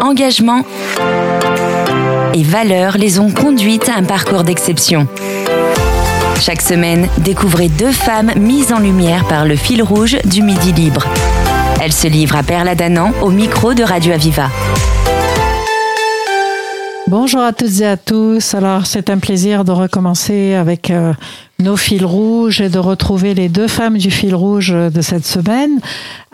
Engagement et valeurs les ont conduites à un parcours d'exception. Chaque semaine, découvrez deux femmes mises en lumière par le fil rouge du Midi Libre. Elles se livrent à Perla Danan au micro de Radio Aviva. Bonjour à toutes et à tous. Alors, c'est un plaisir de recommencer avec euh, nos fils rouges et de retrouver les deux femmes du fil rouge de cette semaine,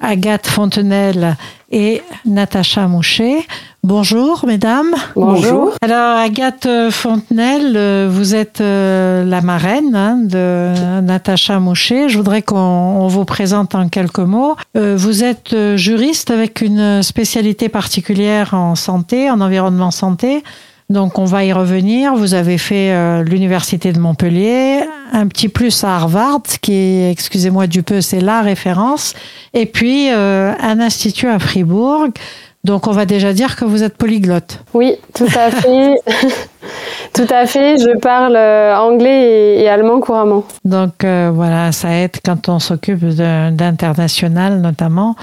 Agathe Fontenelle et Natacha Moucher. Bonjour, mesdames. Bonjour. Alors, Agathe Fontenelle, euh, vous êtes euh, la marraine hein, de Natacha Moucher. Je voudrais qu'on vous présente en quelques mots. Euh, vous êtes juriste avec une spécialité particulière en santé, en environnement santé. Donc on va y revenir. Vous avez fait l'université de Montpellier, un petit plus à Harvard, qui excusez-moi du peu, c'est la référence, et puis un institut à Fribourg. Donc on va déjà dire que vous êtes polyglotte. Oui, tout à fait. tout à fait. Je parle euh, anglais et, allemand couramment. Donc euh, voilà, ça aide quand on s'occupe d'international notamment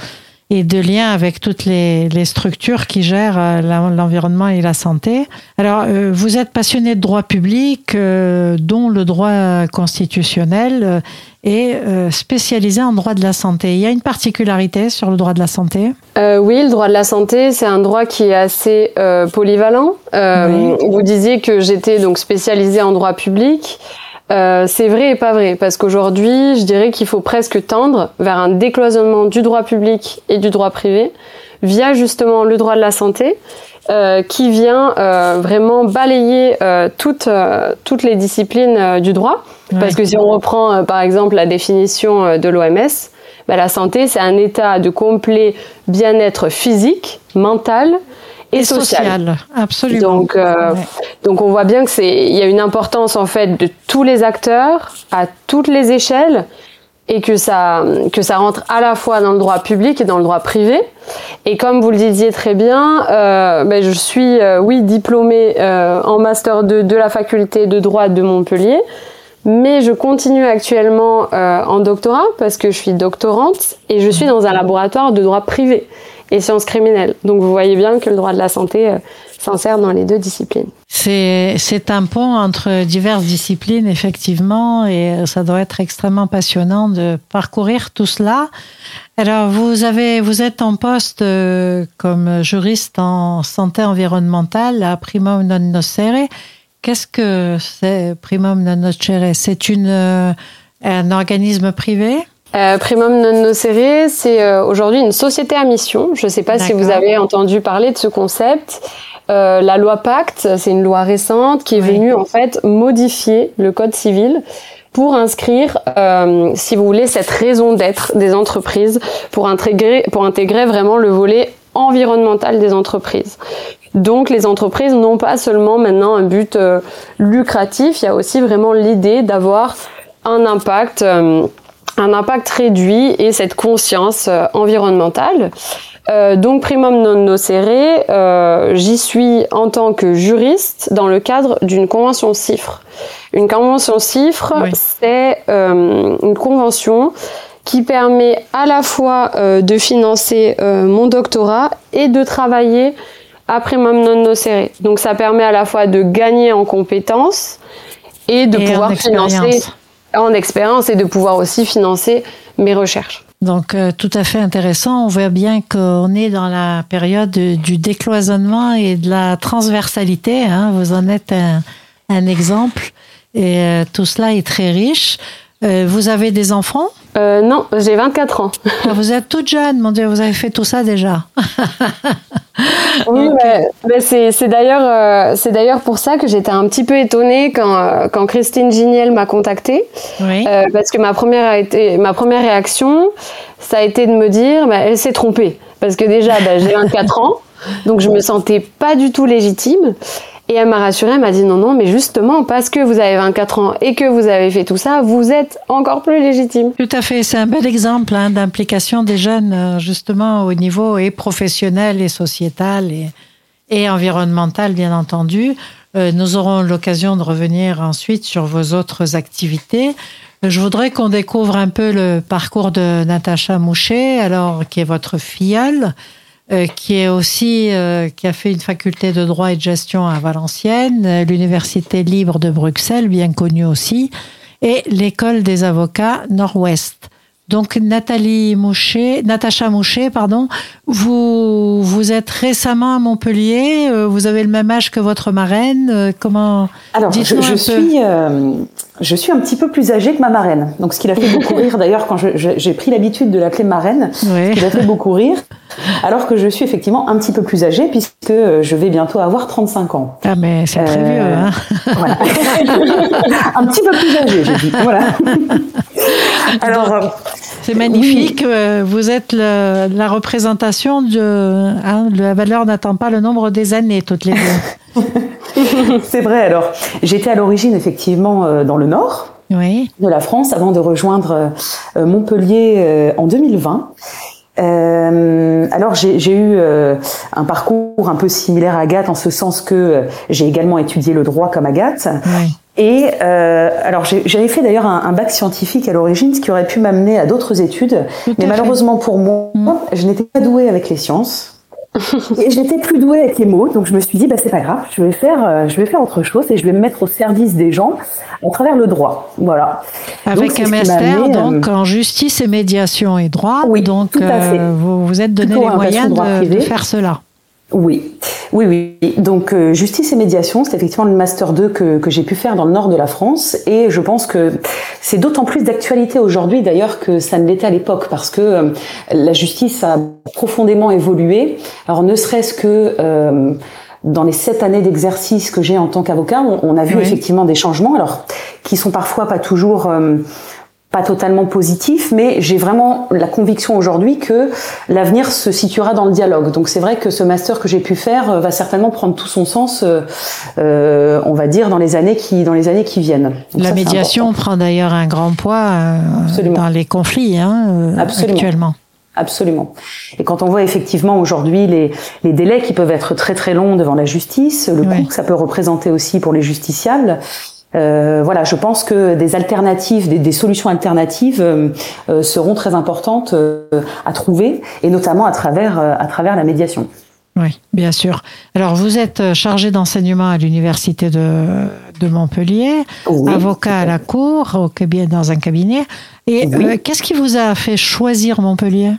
et de lien avec toutes les, structures qui gèrent euh, l'environnement et la santé. Alors, vous êtes passionné de droit public, dont le droit constitutionnel, et spécialisé en droit de la santé. Il y a une particularité sur le droit de la santé? Euh, Oui, le droit de la santé, c'est un droit qui est assez euh, polyvalent. Euh, Vous disiez que j'étais donc spécialisée en droit public. Euh, c'est vrai et pas vrai, parce qu'aujourd'hui, je dirais qu'il faut presque tendre vers un décloisonnement du droit public et du droit privé via justement le droit de la santé, euh, qui vient euh, vraiment balayer toutes, toutes les disciplines du droit. Parce que si on reprend par exemple la définition de l'OMS, bah, la santé, c'est un état de complet bien-être physique, mental et, social. Absolument. Donc, euh, donc on voit bien que c'est, il y a une importance en fait de tous les acteurs à toutes les échelles et que ça, que ça rentre à la fois dans le droit public et dans le droit privé. Et comme vous le disiez très bien, euh, ben je suis, euh, oui, diplômée euh, en master 2 de la faculté de droit de Montpellier. Mais je continue actuellement euh, en doctorat parce que je suis doctorante et je suis dans un laboratoire de droit privé et sciences criminelles. Donc vous voyez bien que le droit de la santé euh, s'insère dans les deux disciplines. C'est un pont entre diverses disciplines, effectivement, et euh, ça doit être extrêmement passionnant de parcourir tout cela. Alors, vous, avez, vous êtes en poste comme juriste en santé environnementale à Primum non nocere. Qu'est-ce que c'est Primum non nocere? C'est une euh, un organisme privé? Euh, Primum non nocere, c'est euh, aujourd'hui une société à mission. Je ne sais pas si vous avez entendu parler de ce concept. la loi Pacte, c'est une loi récente qui est venue en fait modifier le code civil pour inscrire, si vous voulez, cette raison d'être des entreprises, pour intégrer, pour intégrer vraiment le volet environnemental des entreprises. Donc les entreprises n'ont pas seulement maintenant un but euh, lucratif, il y a aussi vraiment l'idée d'avoir un impact, euh, un impact réduit et cette conscience euh, environnementale. donc Primum non nocere, j'y suis en tant que juriste dans le cadre d'une convention CIFRE. Une convention CIFRE, c'est une convention qui permet à la fois de financer mon doctorat et de travailler après même non nocere. Donc ça permet à la fois de gagner en compétences et de pouvoir financer en expérience et de pouvoir aussi financer mes recherches. Donc euh, tout à fait intéressant. On voit bien qu'on est dans la période du décloisonnement et de la transversalité. Hein. Vous en êtes un, exemple et euh, tout cela est très riche. Euh, vous avez des enfants euh, Non, j'ai 24 ans. Ah, vous êtes toute jeune, mon Dieu, vous avez fait tout ça déjà. oui, mais, c'est d'ailleurs euh, c'est d'ailleurs pour ça que j'étais un petit peu étonnée quand, quand Christine Giniel m'a contactée. Oui. parce que ma première, a été, ma première réaction, ça a été de me dire, bah, elle s'est trompée. Parce que déjà, bah, j'ai 24 ans, donc je me sentais pas du tout légitime. Et elle m'a rassurée, elle m'a dit non, non, mais justement, parce que vous avez 24 ans et que vous avez fait tout ça, vous êtes encore plus légitime. Tout à fait, c'est un bel exemple hein, d'implication des jeunes, euh, justement, au niveau et professionnel et sociétal et, environnemental, bien entendu. Euh, nous aurons l'occasion de revenir ensuite sur vos autres activités. Je voudrais qu'on découvre un peu le parcours de Natacha Moucher, alors qui est votre filleule. Qui est aussi qui a fait une faculté de droit et de gestion à Valenciennes, l'université libre de Bruxelles, bien connue aussi, et l'école des avocats Nord-Ouest. Donc Nathalie Moucher, Natacha Moucher, pardon, vous vous êtes récemment à Montpellier. Euh, vous avez le même âge que votre marraine. Euh, comment Alors je, suis euh, je suis un petit peu plus âgée que ma marraine. Donc ce qui l'a fait beaucoup rire d'ailleurs quand j'ai pris l'habitude de l'appeler marraine, ce qui l'a fait beaucoup rire. Alors que je suis effectivement un petit peu plus âgée puisque je vais bientôt avoir 35 ans. Ah mais c'est très vieux. Hein voilà. un petit peu plus âgée, j'ai dit. Voilà. Alors c'est magnifique. Euh, vous êtes la représentation de hein, la valeur n'attend pas le nombre des années toutes les deux. c'est vrai. Alors, j'étais à l'origine effectivement euh, dans le nord de la France avant de rejoindre euh, Montpellier en 2020. alors j'ai eu un parcours un peu similaire à Agathe en ce sens que j'ai également étudié le droit comme Agathe. Oui. Et euh, alors j'avais fait d'ailleurs un, bac scientifique à l'origine, ce qui aurait pu m'amener à d'autres études, mais malheureusement pour moi, mm. je n'étais pas douée avec les sciences. et j'étais plus douée avec les mots, donc je me suis dit bah c'est pas grave, je vais faire, euh, je vais faire autre chose et je vais me mettre au service des gens à travers le droit, voilà. Avec un master donc euh, en justice et médiation et droit, oui, donc tout à fait. vous vous êtes donné les moyens de, de, faire cela. Oui, oui, oui. Donc euh, justice et médiation, c'est effectivement le master 2 que, que j'ai pu faire dans le nord de la France, et je pense que c'est d'autant plus d'actualité aujourd'hui d'ailleurs que ça ne l'était à l'époque, parce que euh, la justice a profondément évolué. Alors ne serait-ce que euh, dans les sept années d'exercice que j'ai en tant qu'avocat, on, a vu effectivement des changements, alors qui sont parfois pas toujours pas totalement positif, mais j'ai vraiment la conviction aujourd'hui que l'avenir se situera dans le dialogue. Donc c'est vrai que ce master que j'ai pu faire euh, va certainement prendre tout son sens, euh, euh, on va dire, dans les années qui, dans les années qui viennent. la médiation prend d'ailleurs un grand poids dans les conflits hein, actuellement. Absolument. Et quand on voit effectivement aujourd'hui les, les, délais qui peuvent être très très longs devant la justice, le coût que ça peut représenter aussi pour les justiciables, euh, voilà, je pense que des alternatives, des, solutions alternatives euh, euh, seront très importantes à trouver, et notamment à travers, à travers la médiation. Oui, bien sûr. Alors, vous êtes chargé d'enseignement à l'université de, de Montpellier, avocat à la cour, au, dans un cabinet. Et qu'est-ce qui vous a fait choisir Montpellier?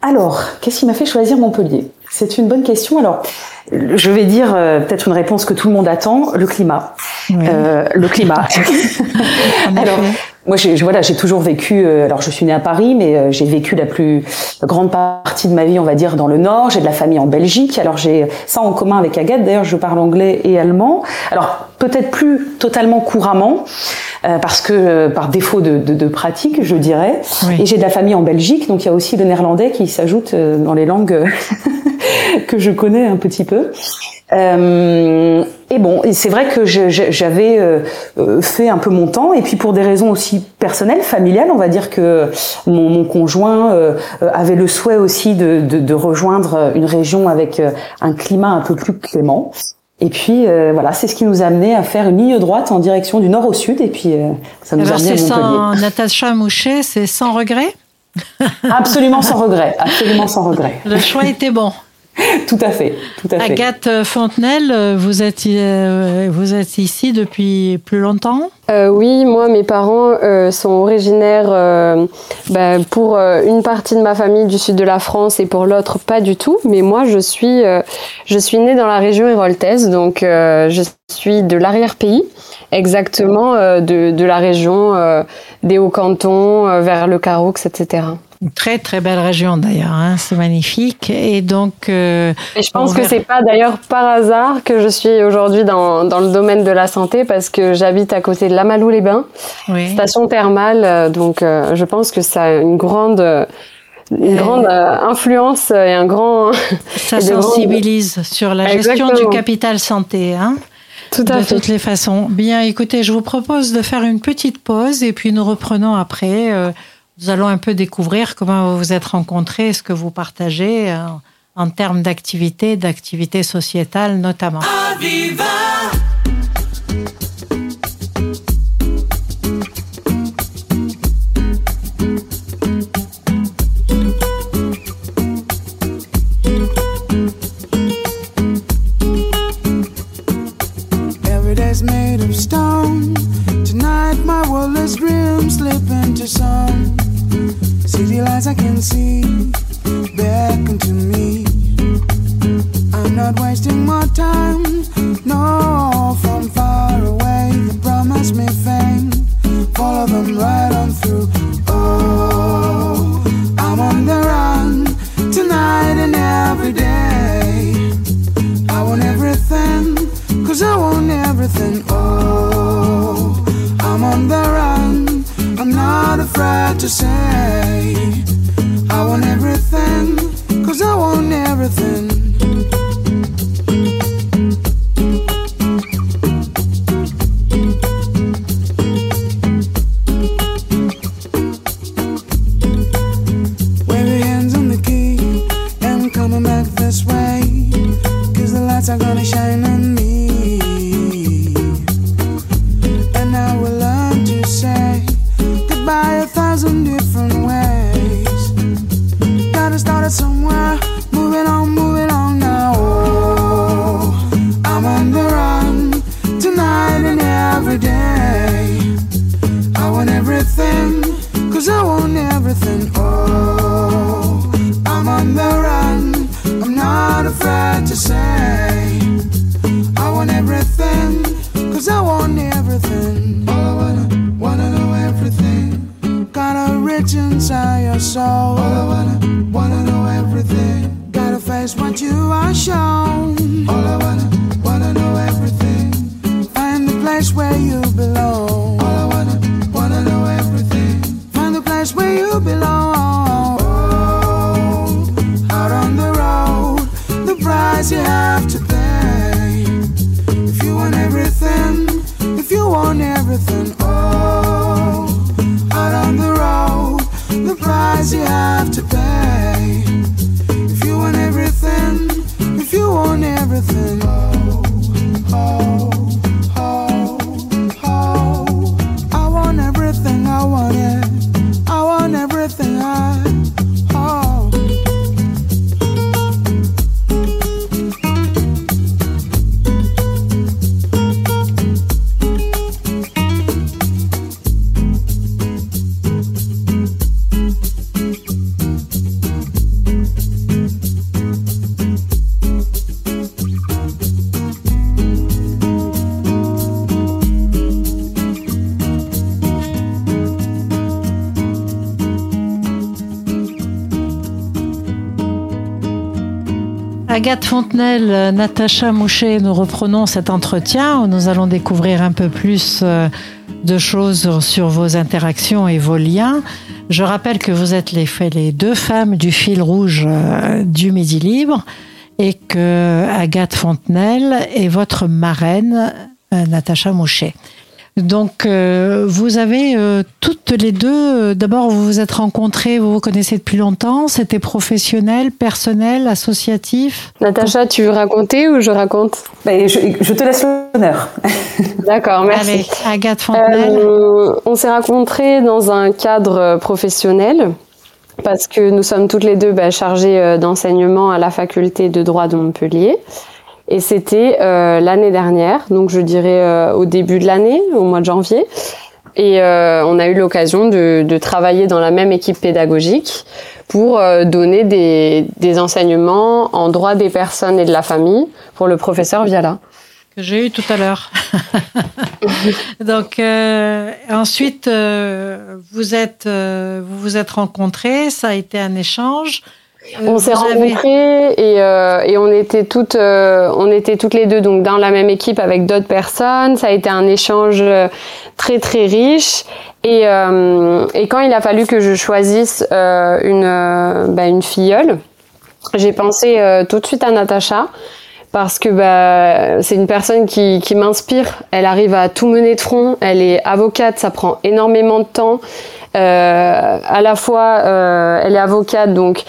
Alors, qu'est-ce qui m'a fait choisir Montpellier? C'est une bonne question. Alors, je vais dire euh, peut-être une réponse que tout le monde attend, le climat. Euh, le climat. alors, moi, j'ai, voilà, j'ai toujours vécu. Euh, alors, je suis née à Paris, mais euh, j'ai vécu la plus grande partie de ma vie, on va dire, dans le Nord. J'ai de la famille en Belgique. Alors, j'ai ça en commun avec Agathe. D'ailleurs, je parle anglais et allemand. Alors, peut-être plus totalement couramment, euh, parce que par défaut de, de, de, pratique, je dirais. Et j'ai de la famille en Belgique, donc il y a aussi le néerlandais qui s'ajoute dans les langues que je connais un petit peu. Euh, et bon, c'est vrai que j'avais euh, euh, fait un peu mon temps, et puis pour des raisons aussi personnelles, familiales, on va dire que mon, mon conjoint euh, avait le souhait aussi de, de, de, rejoindre une région avec un climat un peu plus clément. Et puis voilà, c'est ce qui nous a amené à faire une ligne droite en direction du nord au sud, et puis ça nous a amené à Montpellier. Sans Natacha Mouchet, c'est sans regret? Absolument sans regret, absolument sans regret. Le choix était bon. tout à fait, tout à fait. Agathe Fontenelle, vous êtes, euh, vous êtes ici depuis plus longtemps? Euh, Oui, moi, mes parents euh, sont originaires ben, pour une partie de ma famille du sud de la France et pour l'autre pas du tout. Mais moi, je suis, je suis née dans la région héroltaise, donc je suis de l'arrière-pays, exactement de, de, la région des Hauts-Cantons, vers le Caroux, etc. Une très très belle région d'ailleurs, hein, c'est magnifique. Et donc, euh, et je pense que c'est pas d'ailleurs par hasard que je suis aujourd'hui dans, dans le domaine de la santé parce que j'habite à côté de Lamalou-les-Bains, station thermale. Euh, donc, euh, je pense que ça a une grande une grande influence et un grand. Ça sensibilise sur la gestion du capital santé, hein. Tout à de toutes les façons. Bien, écoutez, je vous propose de faire une petite pause et puis nous reprenons après. Nous allons un peu découvrir comment vous vous êtes rencontrés, ce que vous partagez euh, en termes d'activité, d'activité sociétale notamment. City lights I can see beckon to me. I'm not wasting my time. No, from far away, they promise me fame. Follow them right on through. To say Gotta start it somewhere, moving on, moving on now. Oh, I'm on the run tonight and every day. I want everything, cause I want everything. Oh, I'm on the run, I'm not afraid to say. I want everything, cause I want everything. All I wanna, wanna know everything. Got a rich inside your soul. Agathe Fontenelle, euh, Natacha Moucher, nous reprenons cet entretien où nous allons découvrir un peu plus euh, de choses sur vos interactions et vos liens. Je rappelle que vous êtes les, deux femmes du fil rouge euh, du Midi Libre et que Agathe Fontenelle est votre marraine, Natacha Moucher. Donc, euh, vous avez euh, toutes les deux, euh, d'abord, vous vous êtes rencontrées, vous vous connaissez depuis longtemps, c'était professionnel, personnel, associatif? Natacha, tu veux raconter ou je raconte? Ben, je, je, te laisse l'honneur. D'accord, merci. Allez, Agathe Fontenelle. on s'est rencontrés dans un cadre professionnel parce que nous sommes toutes les deux bah, chargées d'enseignement à la faculté de droit de Montpellier. Et c'était euh, l'année dernière, donc je dirais euh, au début de l'année, au mois de janvier. Et euh, on a eu l'occasion de, de, travailler dans la même équipe pédagogique pour donner des, des, enseignements en droit des personnes et de la famille pour le professeur Viala. Que j'ai eu tout à l'heure. donc ensuite, vous êtes, vous vous êtes rencontrés, ça a été un échange. On s'est rencontrés et, euh, et, on était toutes, euh, on était toutes les deux donc dans la même équipe avec d'autres personnes. Ça a été un échange très très riche. Et, euh, et quand il a fallu que je choisisse une, bah, une filleule, j'ai pensé tout de suite à Natacha parce que bah, c'est une personne qui, qui m'inspire. Elle arrive à tout mener de front. Elle est avocate, ça prend énormément de temps. Euh, à la fois, euh, elle est avocate, donc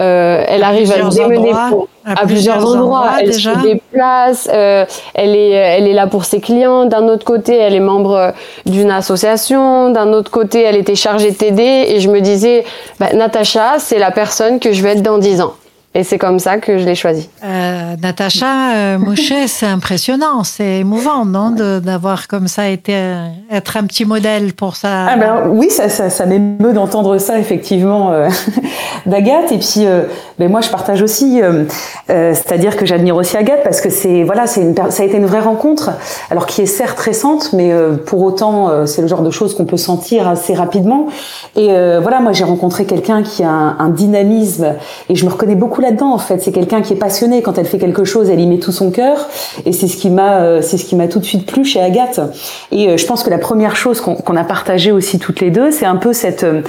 euh, elle à arrive à démener endroits, à, à, plusieurs, endroits. endroits elle déjà. se déplace. Euh, elle est, elle est là pour ses clients. D'un autre côté, elle est membre d'une association. D'un autre côté, elle était chargée de t'aider. Et je me disais, bah, Natacha, c'est la personne que je vais être dans dix ans. Et c'est comme ça que je l'ai choisi. Euh, Natacha euh, Mouchet, c'est impressionnant, c'est émouvant, non, d'avoir comme ça été euh, être un petit modèle pour ça. Ah ben, oui, ça, ça, ça m'émeut d'entendre ça effectivement euh, d'Agathe. Et puis, euh, ben moi, je partage aussi, euh, c'est-à-dire que j'admire aussi Agathe parce que c'est voilà, c'est une, ça a été une vraie rencontre, alors qui est certes récente, mais pour autant, c'est le genre de choses qu'on peut sentir assez rapidement. Et voilà, moi, j'ai rencontré quelqu'un qui a un, un dynamisme et je me reconnais beaucoup là-dedans en fait. C'est quelqu'un qui est passionné quand elle fait quelque chose, elle y met tout son cœur et c'est ce qui m'a euh, c'est ce qui m'a tout de suite plu chez Agathe. Et euh, je pense que la première chose qu'on a partagé aussi toutes les deux, c'est un peu cette euh,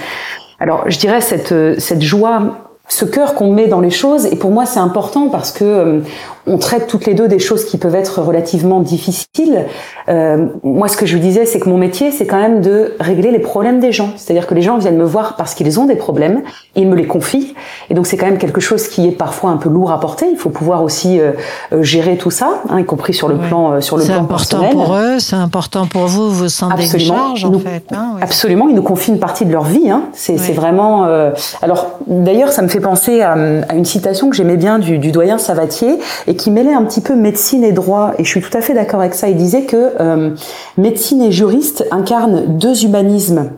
alors je dirais cette cette joie ce cœur qu'on met dans les choses et pour moi c'est important parce que on traite toutes les deux des choses qui peuvent être relativement difficiles. Euh, moi, ce que je lui disais, c'est que mon métier, c'est quand même de régler les problèmes des gens. C'est-à-dire que les gens viennent me voir parce qu'ils ont des problèmes, ils me les confient, et donc c'est quand même quelque chose qui est parfois un peu lourd à porter. Il faut pouvoir aussi euh, euh gérer tout ça, hein, y compris sur le plan euh, sur le plan important pour eux, c'est important pour vous, vous sentez Absolument. charge en fait. Hein. Absolument, ils nous confient une partie de leur vie. Hein. C'est vraiment. Euh, alors d'ailleurs, ça me fait penser à, à une citation que j'aimais bien du, du doyen Savatier et qui mêlait un petit peu médecine et droit, et je suis tout à fait d'accord avec ça. Il disait que euh, médecine et juriste incarnent deux humanismes.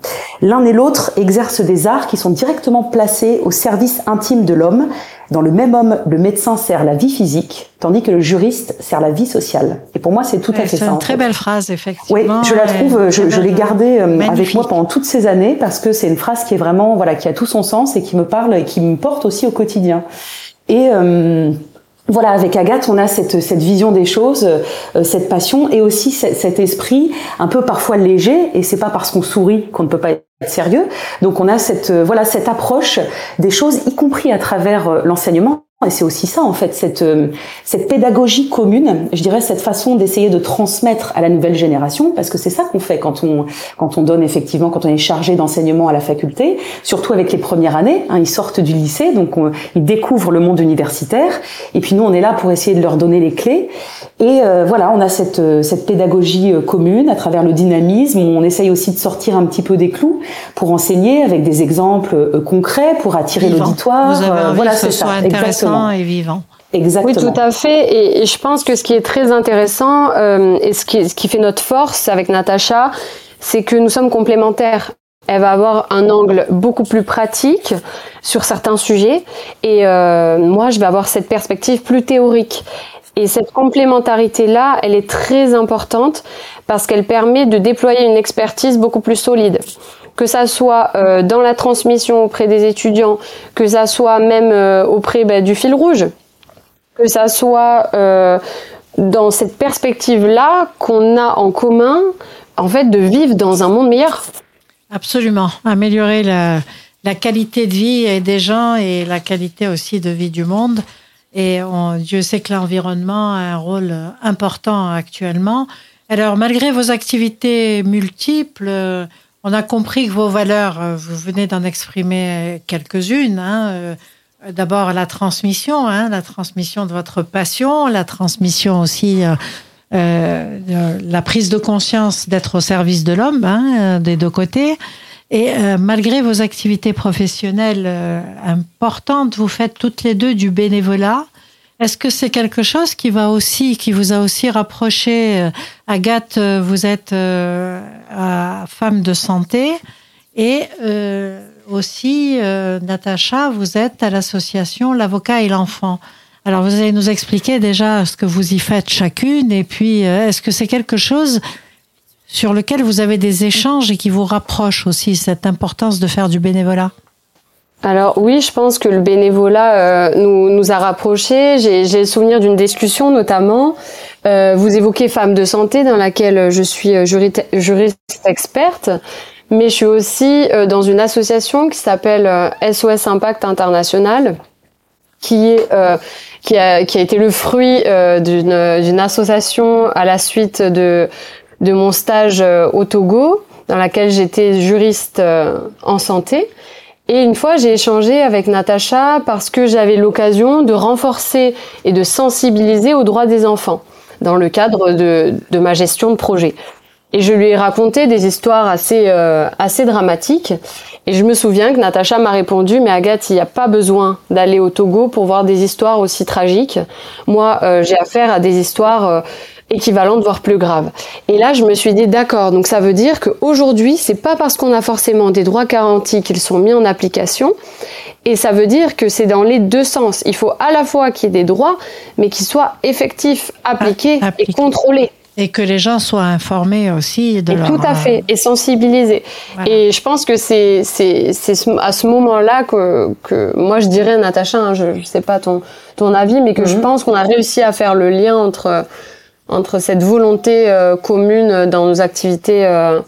L'un et l'autre exercent des arts qui sont directement placés au service intime de l'homme. Dans le même homme, le médecin sert la vie physique, tandis que le juriste sert la vie sociale. Et pour moi, c'est tout ouais, à fait ça. C'est une très fait. belle phrase, effectivement. Oui, je la trouve, je, je l'ai gardée euh, avec moi pendant toutes ces années parce que c'est une phrase qui est vraiment, voilà, qui a tout son sens et qui me parle et qui me porte aussi au quotidien. Et euh, voilà, avec Agathe, on a cette, cette vision des choses, euh, cette passion et aussi cet, esprit un peu parfois léger. Et c'est pas parce qu'on sourit qu'on ne peut pas être sérieux. Donc on a cette euh, voilà cette approche des choses, y compris à travers euh, l'enseignement. Et c'est aussi ça, en fait, cette, cette pédagogie commune, je dirais, cette façon d'essayer de transmettre à la nouvelle génération, parce que c'est ça qu'on fait quand on, quand on donne effectivement, quand on est chargé d'enseignement à la faculté, surtout avec les premières années. Hein, ils sortent du lycée, donc on, ils découvrent le monde universitaire, et puis nous, on est là pour essayer de leur donner les clés. Et euh, voilà, on a cette, cette pédagogie commune à travers le dynamisme. On essaye aussi de sortir un petit peu des clous pour enseigner avec des exemples concrets, pour attirer l'auditoire. Voilà, c'est ça. Exactement et vivant. Exactement. Oui, tout à fait. Et, et, je pense que ce qui est très intéressant euh, et ce qui, ce qui fait notre force avec Natacha, c'est que nous sommes complémentaires. Elle va avoir un angle beaucoup plus pratique sur certains sujets et euh, moi, je vais avoir cette perspective plus théorique. Et cette complémentarité-là, elle est très importante parce qu'elle permet de déployer une expertise beaucoup plus solide que ça soit euh, dans la transmission auprès des étudiants, que ça soit même euh, auprès bah, du fil rouge, que ça soit euh, dans cette perspective-là qu'on a en commun, en fait, de vivre dans un monde meilleur. Absolument, améliorer la, qualité de vie des gens et la qualité aussi de vie du monde. Et Dieu sait que l'environnement a un rôle important actuellement. Alors, malgré vos activités multiples, on a compris que vos valeurs, vous venez d'en exprimer quelques-unes. Hein. D'abord la transmission, hein, la transmission de votre passion, la transmission aussi euh, euh, la prise de conscience d'être au service de l'homme, hein, des deux côtés. Et euh, malgré vos activités professionnelles euh, importantes, vous faites toutes les deux du bénévolat. Est-ce que c'est quelque chose qui va aussi, qui vous a aussi rapproché Agathe, vous êtes euh, femme de santé et euh, aussi euh, Natacha, vous êtes à l'association L'avocat et l'enfant. Alors vous allez nous expliquer déjà ce que vous y faites chacune et puis est-ce que c'est quelque chose sur lequel vous avez des échanges et qui vous rapproche aussi cette importance de faire du bénévolat? Alors oui, je pense que le bénévolat euh, nous, nous a rapprochés. J'ai le souvenir d'une discussion notamment. Euh, vous évoquez Femmes de santé dans laquelle je suis juriste, juriste experte, mais je suis aussi euh, dans une association qui s'appelle SOS Impact International, qui est euh, qui a qui a été le fruit d'une d'une association à la suite de de mon stage au Togo, dans laquelle j'étais juriste en santé. Et une fois, j'ai échangé avec Natacha parce que j'avais l'occasion de renforcer et de sensibiliser aux droits des enfants dans le cadre de, de ma gestion de projet. Et je lui ai raconté des histoires assez euh, assez dramatiques. Et je me souviens que Natacha m'a répondu, mais Agathe, il n'y a pas besoin d'aller au Togo pour voir des histoires aussi tragiques. Moi, euh, j'ai affaire à des histoires euh, équivalentes, voire plus graves. Et là, je me suis dit, d'accord, donc ça veut dire qu'aujourd'hui, c'est pas parce qu'on a forcément des droits garantis qu'ils sont mis en application. Et ça veut dire que c'est dans les deux sens. Il faut à la fois qu'il y ait des droits, mais qu'ils soient effectifs, appliqués et contrôlés. Et que les gens soient informés aussi de et Tout à fait, et sensibilisés. Et je pense que c'est à ce moment-là que, que moi je dirais, Natacha, hein, je ne sais pas ton, ton avis, mais que je mhm. pense qu'on a réussi à faire le lien entre, entre cette volonté euh, commune dans nos activités. Euh,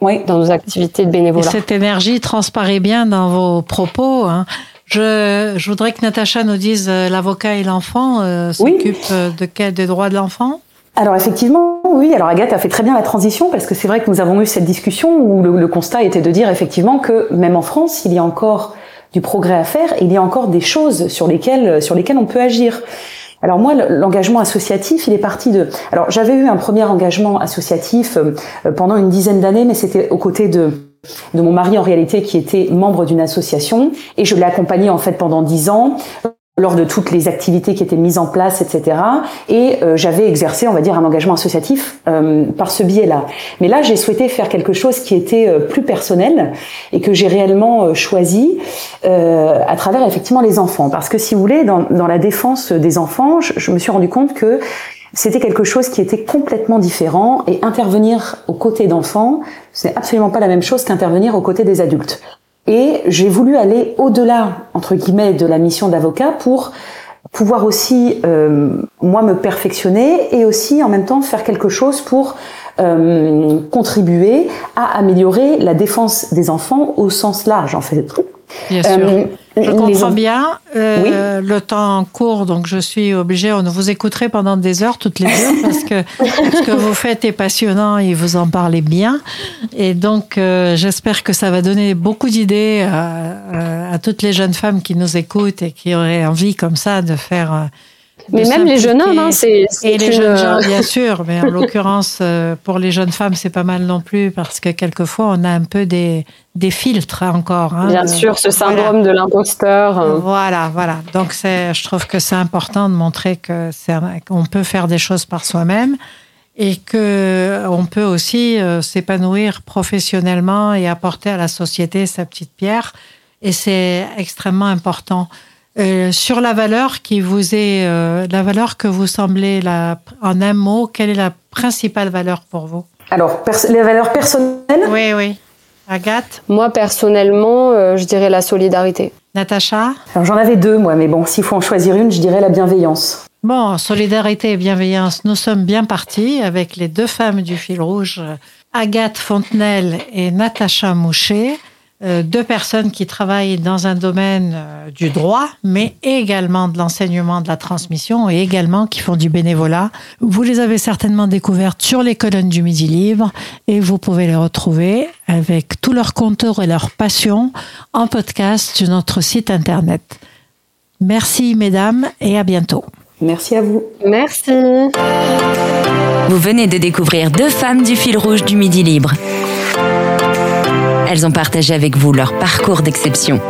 oui. dans nos activités de bénévolat. Et cette énergie transparaît bien dans vos propos. Hein. Je, je, voudrais que Natacha nous dise euh, l'avocat et l'enfant s'occupe de quel des droits de l'enfant? Alors effectivement, oui. Alors Agathe a fait très bien la transition parce que c'est vrai que nous avons eu cette discussion où le, constat était de dire effectivement que même en France, il y a encore du progrès à faire, il y a encore des choses sur lesquelles sur lesquelles on peut agir. Alors moi, l'engagement associatif, il est parti de. Alors j'avais eu un premier engagement associatif euh, pendant une dizaine d'années, mais c'était aux côtés de de mon mari en réalité qui était membre d'une association et je l'ai accompagné en fait pendant dix ans lors de toutes les activités qui étaient mises en place, etc. Et euh, j'avais exercé, on va dire, un engagement associatif euh, par ce biais-là. Mais là, j'ai souhaité faire quelque chose qui était euh, plus personnel et que j'ai réellement choisi à travers effectivement les enfants. Parce que si vous voulez, dans, dans la défense des enfants, je, je me suis rendu compte que c'était quelque chose qui était complètement différent et intervenir aux côtés d'enfants, c'est absolument pas la même chose qu'intervenir aux côtés des adultes. Et j'ai voulu aller au-delà, entre guillemets, de la mission d'avocat pour pouvoir aussi, euh, moi, me perfectionner et aussi, en même temps, faire quelque chose pour euh, contribuer à améliorer la défense des enfants au sens large, en fait. Bien sûr. Euh, je comprends bien. Euh, Le temps court, donc je suis obligée. On vous écouterait pendant des heures, toutes les deux, parce que ce que vous faites est passionnant et vous en parlez bien. Et donc, euh, j'espère que ça va donner beaucoup d'idées à, à, toutes les jeunes femmes qui nous écoutent et qui auraient envie, comme ça, de faire mais même les jeunes hommes, hein, c'est. Et les jeunes gens, bien sûr. Mais en l'occurrence, euh, pour les jeunes femmes, c'est pas mal non plus parce que quelquefois, on a un peu des, des filtres encore. Hein, bien sûr, ce syndrome de l'imposteur. Voilà, voilà. Donc, je trouve que c'est important de montrer que qu'on peut faire des choses par soi-même et que on peut aussi euh, s'épanouir professionnellement et apporter à la société sa petite pierre. Et c'est extrêmement important. Euh, sur la valeur qui vous est, euh, la valeur que vous semblez, la, en un mot, quelle est la principale valeur pour vous? Alors, les valeurs personnelles? Oui, oui. Agathe? Moi, personnellement, euh, je dirais la solidarité. Natacha? Alors, j'en avais deux, moi, mais bon, s'il faut en choisir une, je dirais la bienveillance. Bon, solidarité et bienveillance, nous sommes bien partis avec les deux femmes du fil rouge, Agathe Fontenelle et Natacha Moucher. Euh, deux personnes qui travaillent dans un domaine euh, du droit, mais également de l'enseignement, de la transmission, et également qui font du bénévolat. Vous les avez certainement découvertes sur les colonnes du Midi Libre, et vous pouvez les retrouver avec tous leurs contours et leurs passions en podcast sur notre site internet. Merci mesdames, et à bientôt. Merci à vous. Merci. Vous venez de découvrir deux femmes du fil rouge du Midi Libre. Elles ont partagé avec vous leur parcours d'exception.